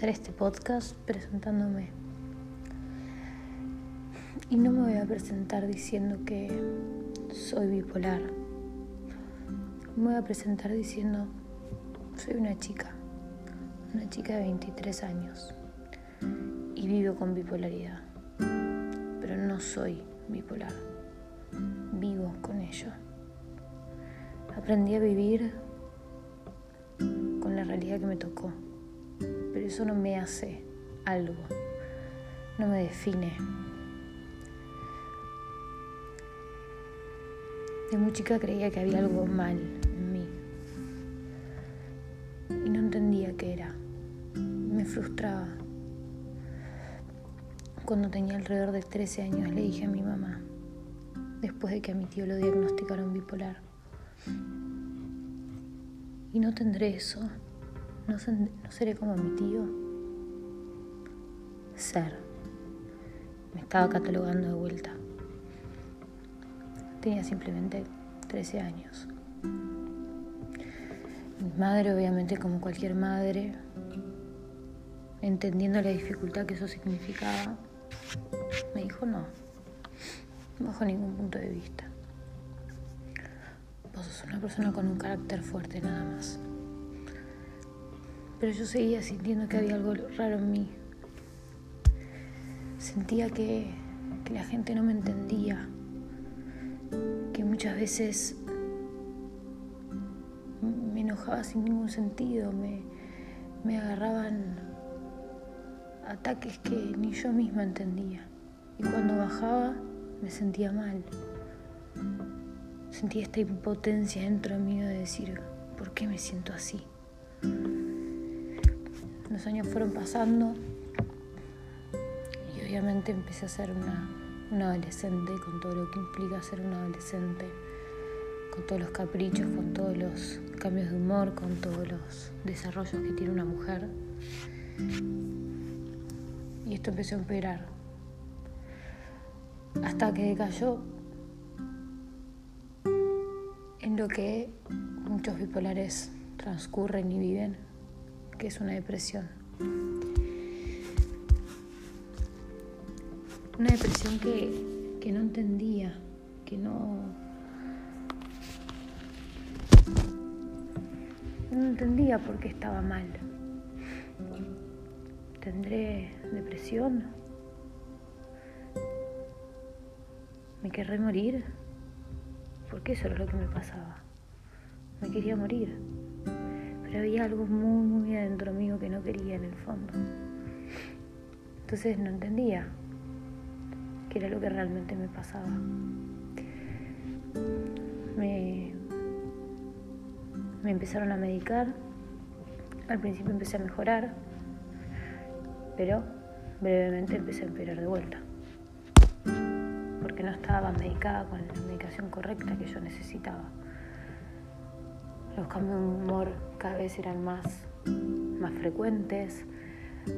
empezar este podcast presentándome. Y no me voy a presentar diciendo que soy bipolar. Me voy a presentar diciendo, soy una chica, una chica de 23 años y vivo con bipolaridad. Pero no soy bipolar, vivo con ello. Aprendí a vivir con la realidad que me tocó pero eso no me hace algo, no me define. De muy chica creía que había algo mal en mí y no entendía qué era. Me frustraba. Cuando tenía alrededor de 13 años le dije a mi mamá, después de que a mi tío lo diagnosticaron bipolar, y no tendré eso. ¿No, seré como mi tío? Ser. Me estaba catalogando de vuelta. Tenía simplemente 13 años. Mi madre, obviamente, como cualquier madre, entendiendo la dificultad que eso significaba, me dijo no, bajo ningún punto de vista. Vos sos una persona con un carácter fuerte nada más pero yo seguía sintiendo que había algo raro en mí. Sentía que, la gente no me entendía, que muchas veces me enojaba sin ningún sentido, me, me agarraban ataques que ni yo misma entendía. Y cuando bajaba me sentía mal. Sentía esta impotencia dentro mío de decir, ¿por qué me siento así? Los años fueron pasando y obviamente empecé a ser una, adolescente con todo lo que implica ser una adolescente, con todos los caprichos, con todos los cambios de humor, con todos los desarrollos que tiene una mujer. Y esto empezó a empeorar. Hasta que cayó en lo que muchos bipolares transcurren y viven que es una depresión. Una depresión que, que no entendía, que no, no entendía por qué estaba mal. ¿Tendré depresión? ¿Me querré morir? Porque eso era lo que me pasaba. Me quería morir pero había algo muy, muy adentro mío que no quería en el fondo. Entonces no entendía qué era lo que realmente me pasaba. Me, me empezaron a medicar, al principio empecé a mejorar, pero brevemente empecé a empeorar de vuelta, porque no estaba medicada con la medicación correcta que yo necesitaba. Los cambios de humor cada vez eran más, más frecuentes.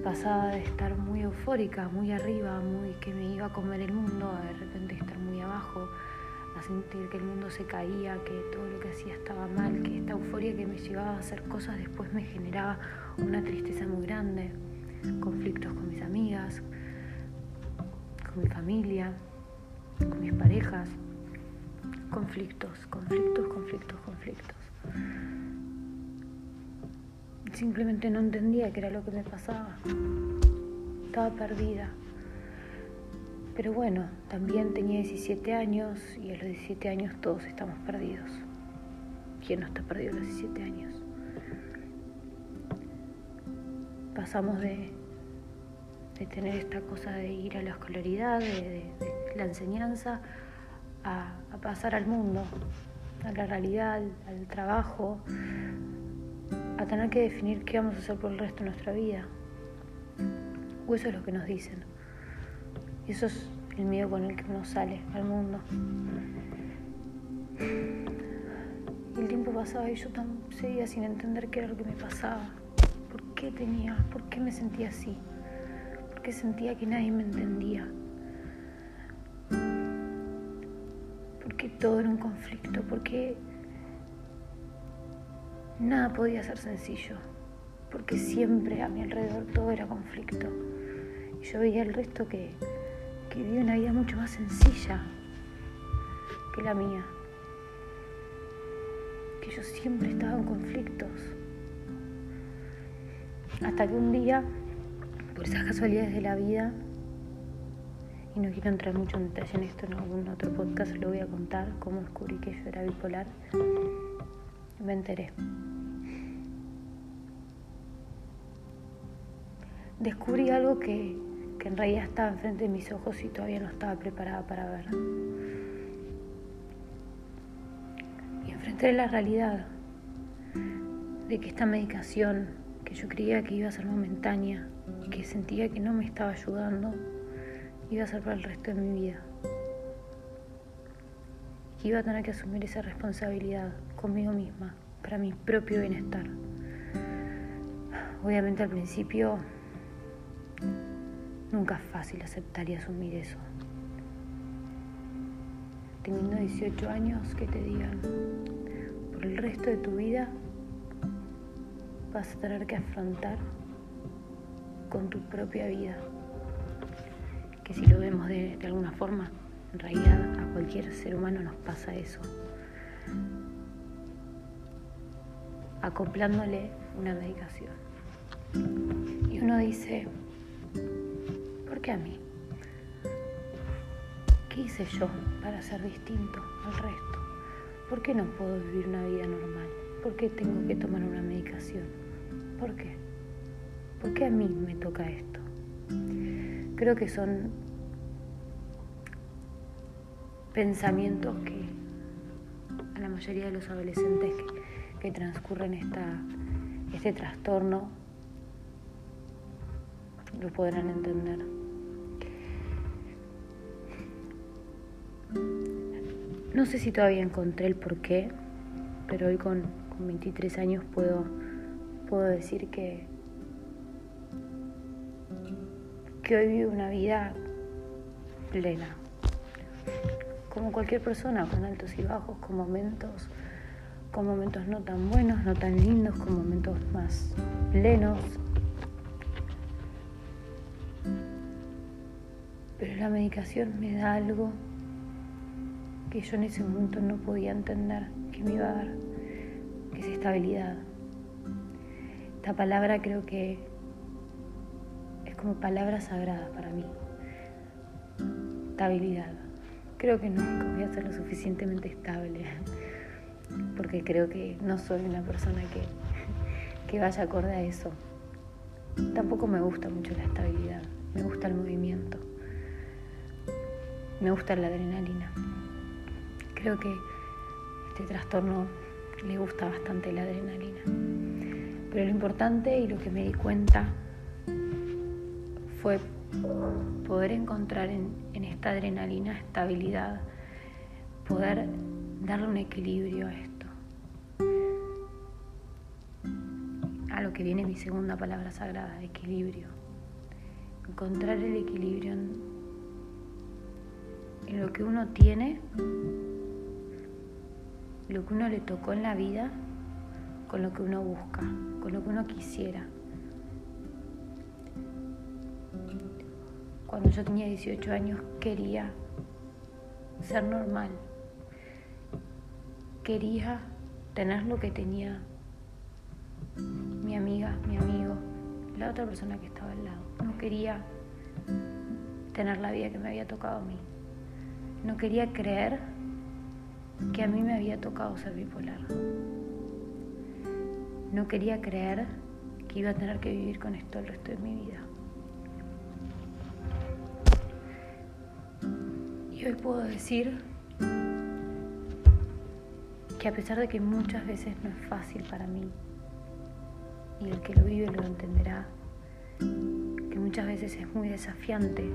Pasaba de estar muy eufórica, muy arriba, muy que me iba a comer el mundo, a de repente estar muy abajo, a sentir que el mundo se caía, que todo lo que hacía estaba mal, que esta euforia que me llevaba a hacer cosas después me generaba una tristeza muy grande, conflictos con mis amigas, con mi familia, con mis parejas, conflictos, conflictos, conflictos, conflictos. Simplemente no entendía qué era lo que me pasaba. Estaba perdida. Pero bueno, también tenía 17 años y a los 17 años todos estamos perdidos. ¿Quién no está perdido a los 17 años? Pasamos de, de tener esta cosa de ir a la escolaridad, de, la enseñanza, a pasar al mundo, a la realidad, al, trabajo, a tener que definir qué vamos a hacer por el resto de nuestra vida. O eso es lo que nos dicen. Y eso es el miedo con el que uno sale al mundo. Y el tiempo pasaba y yo seguía sin entender qué era lo que me pasaba. ¿Por qué tenía? ¿Por qué me sentía así? ¿Por qué sentía que nadie me entendía? Porque todo era un conflicto, porque nada podía ser sencillo. porque siempre a mi alrededor todo era conflicto. Y yo veía el resto que, que vivía una vida mucho más sencilla que la mía. Que yo siempre estaba en conflictos. Hasta que un día, por esas casualidades de la vida, y no quiero entrar mucho en detalle en esto, en algún otro podcast lo voy a contar, cómo descubrí que yo era bipolar, me enteré. Descubrí algo que, que en realidad estaba enfrente de mis ojos y todavía no estaba preparada para ver. Y enfrenté la realidad de que esta medicación que yo creía que iba a ser momentánea y que sentía que no me estaba ayudando, iba a ser para el resto de mi vida. Y iba a tener que asumir esa responsabilidad conmigo misma, para mi propio bienestar. Obviamente al principio Nunca es fácil aceptar y asumir eso. Teniendo 18 años, que te digan, por el resto de tu vida vas a tener que afrontar con tu propia vida. Que si lo vemos de, alguna forma, en realidad a cualquier ser humano nos pasa eso. Acoplándole una medicación. Y uno dice, qué a mí? ¿Qué hice yo para ser distinto al resto? ¿Por qué no puedo vivir una vida normal? ¿Por qué tengo que tomar una medicación? ¿Por qué? ¿Por qué a mí me toca esto? Creo que son pensamientos que a la mayoría de los adolescentes que, transcurren esta, este trastorno lo podrán entender. No sé si todavía encontré el porqué, pero hoy con, 23 años puedo, puedo decir que, que hoy vivo una vida plena. Como cualquier persona, con altos y bajos, con momentos, con momentos no tan buenos, no tan lindos, con momentos más plenos. Pero la medicación me da algo que yo en ese momento no podía entender que me iba a dar, que es estabilidad. Esta palabra creo que como palabra sagrada para mí. Estabilidad. Creo que nunca voy a ser lo suficientemente estable, porque creo que no soy una persona que, que vaya acorde a eso. Tampoco me gusta mucho la estabilidad, me gusta el movimiento, me gusta la adrenalina. Creo que este trastorno le gusta bastante la adrenalina. Pero lo importante y lo que me di cuenta fue poder encontrar en, esta adrenalina estabilidad, poder darle un equilibrio a esto. A lo que viene mi segunda palabra sagrada, equilibrio. Encontrar el equilibrio en, lo que uno tiene lo que uno le tocó en la vida con lo que uno busca, con lo que uno quisiera. Cuando yo tenía 18 años quería ser normal. Quería tener lo que tenía mi amiga, mi amigo, la otra persona que estaba al lado. No quería tener la vida que me había tocado a mí. No quería creer que a mí me había tocado ser bipolar. No quería creer que iba a tener que vivir con esto el resto de mi vida. Y hoy puedo decir que a pesar de que muchas veces no es fácil para mí, y el que lo vive lo entenderá, que muchas veces es muy desafiante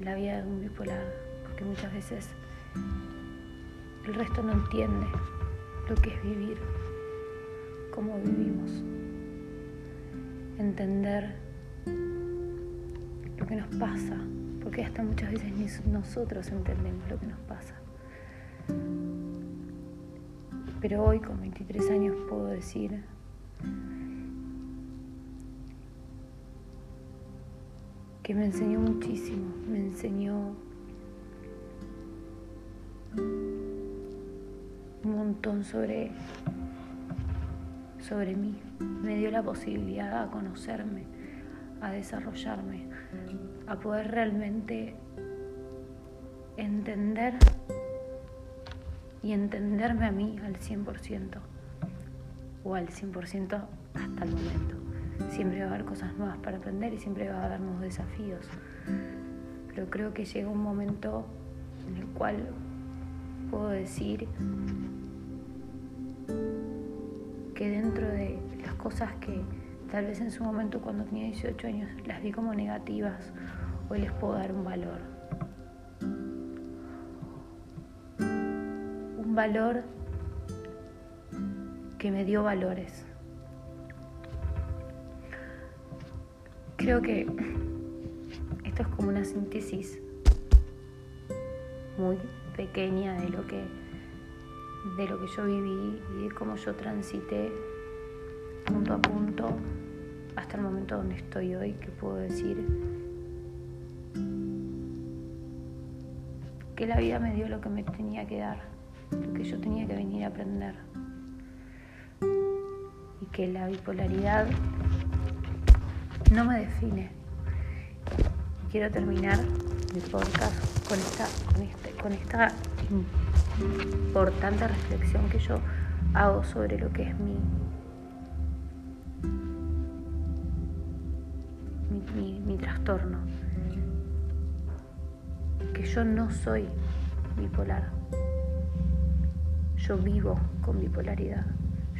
la vida de un bipolar, porque muchas veces el resto no entiende lo que es vivir, cómo vivimos. Entender lo que nos pasa, porque hasta muchas veces ni nosotros entendemos lo que nos pasa. Pero hoy con 23 años puedo decir que me enseñó muchísimo, me enseñó un montón sobre, sobre mí, me dio la posibilidad a conocerme, a desarrollarme, a poder realmente entender y entenderme a mí al 100% o al 100% hasta el momento. Siempre va a haber cosas nuevas para aprender y siempre va a haber nuevos desafíos. Pero creo que llega un momento en el cual puedo decir que dentro de las cosas que tal vez en su momento cuando tenía 18 años las vi como negativas, hoy les puedo dar un valor. Un valor que me dio valores. Creo que esto es como una síntesis muy pequeña de lo que de lo que yo viví y de cómo yo transité punto a punto hasta el momento donde estoy hoy, que puedo decir que la vida me dio lo que me tenía que dar, lo que yo tenía que venir a aprender. Y que la bipolaridad no me define. quiero terminar mi podcast con esta, con, este, con esta importante reflexión que yo hago sobre lo que es mi, mi, mi trastorno. Yo no soy bipolar. Yo vivo con bipolaridad.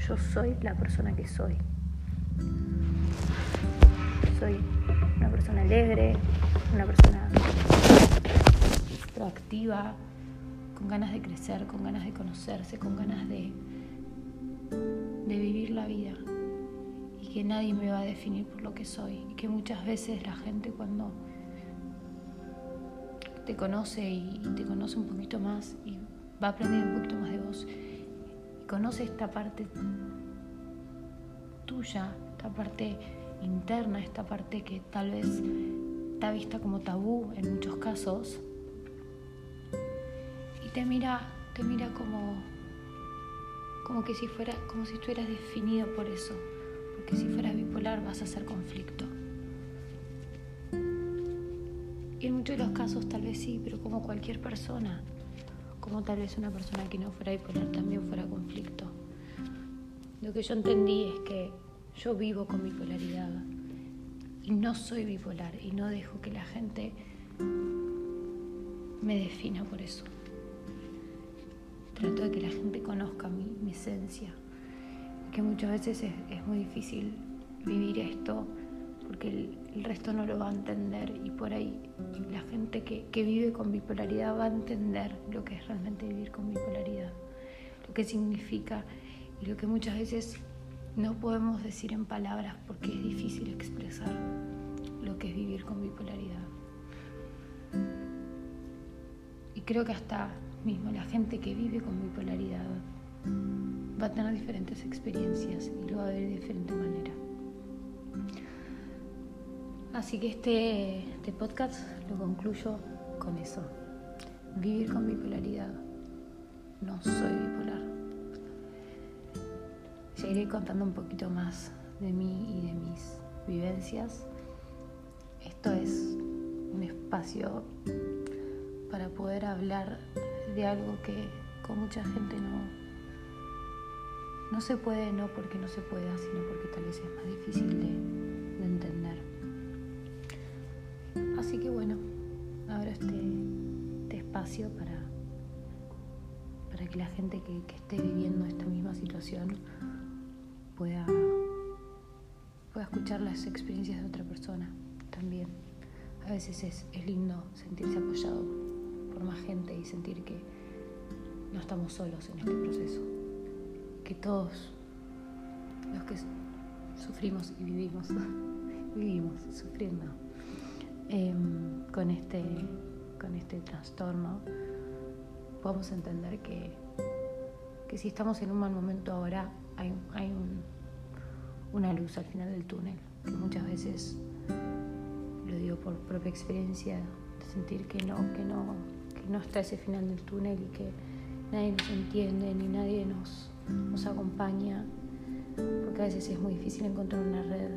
Yo soy la persona que soy. Soy una persona alegre, una persona proactiva, con ganas de crecer, con ganas de conocerse, con ganas de, de vivir la vida y que nadie me va a definir por lo que soy y que muchas veces la gente cuando te conoce y te conoce un poquito más y va a aprender un poquito más de vos. Conoce esta parte tuya, esta parte interna, esta parte que tal vez está vista como tabú en muchos casos, y te mira, te mira como, como que si fuera, como si estuvieras definido por eso, porque si fueras bipolar vas a hacer conflicto. Muchos los casos tal vez sí, pero como cualquier persona, como tal vez una persona que no fuera bipolar también fuera conflicto. Lo que yo entendí es que yo vivo con bipolaridad y no soy bipolar y no dejo que la gente me defina por eso. Trato de que la gente conozca mi, esencia, que muchas veces es, muy difícil vivir esto porque el, resto no lo va a entender y por ahí la gente que, que vive con bipolaridad va a entender lo que es realmente vivir con bipolaridad, lo que significa y lo que muchas veces no podemos decir en palabras porque es difícil expresar lo que es vivir con bipolaridad. Y creo que hasta mismo la gente que vive con bipolaridad va a tener diferentes experiencias y lo va a ver de diferente manera. Así que este, este podcast lo concluyo con eso. Vivir con bipolaridad. No soy bipolar seguiré contando un poquito más de mí y de mis vivencias. Esto es un espacio para poder hablar de algo que con mucha gente no, no se puede, no porque no se pueda, sino porque tal vez es más difícil de, Así que bueno, ahora este, este espacio para, para que la gente que esté viviendo esta misma situación pueda, pueda escuchar las experiencias de otra persona también. A veces es, es lindo sentirse apoyado por más gente y sentir que no estamos solos en este proceso, que todos los que sufrimos y vivimos, vivimos sufriendo em, con, este, con este trastorno, podemos entender que, que si estamos en un mal momento ahora, hay, una luz al final del túnel, que muchas veces lo digo por, propia experiencia, de sentir que no, que no, que no está ese final del túnel y que nadie nos entiende ni nadie nos, nos acompaña, porque a veces es muy difícil encontrar una red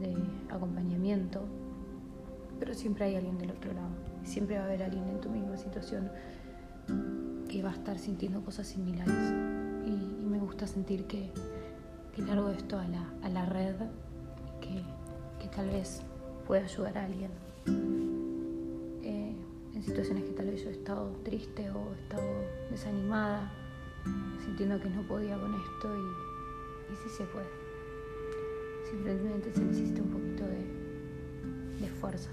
de acompañamiento, pero siempre hay alguien del otro lado, siempre va a haber alguien en tu misma situación que va a estar sintiendo cosas similares. Y, me gusta sentir que, que largo esto a la, a la red, que, que tal vez pueda ayudar a alguien eh, en situaciones que tal vez yo he estado triste o he estado desanimada, sintiendo que no podía con esto y, y sí se puede. Simplemente se necesita un poquito de, de fuerza.